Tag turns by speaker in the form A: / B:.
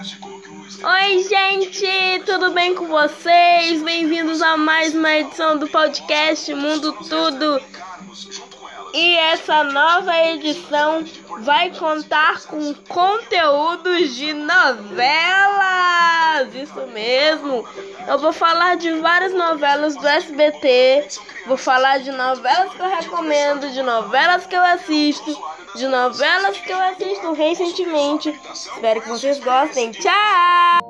A: Oi, gente, tudo bem com vocês? Bem-vindos a mais uma edição do podcast Mundo Tudo. E essa nova edição vai contar com conteúdos de novelas isso mesmo. Eu vou falar de várias novelas do SBT, vou falar de novelas que eu recomendo, de novelas que eu assisto, de novelas que eu assisto recentemente. Espero que vocês gostem. Tchau!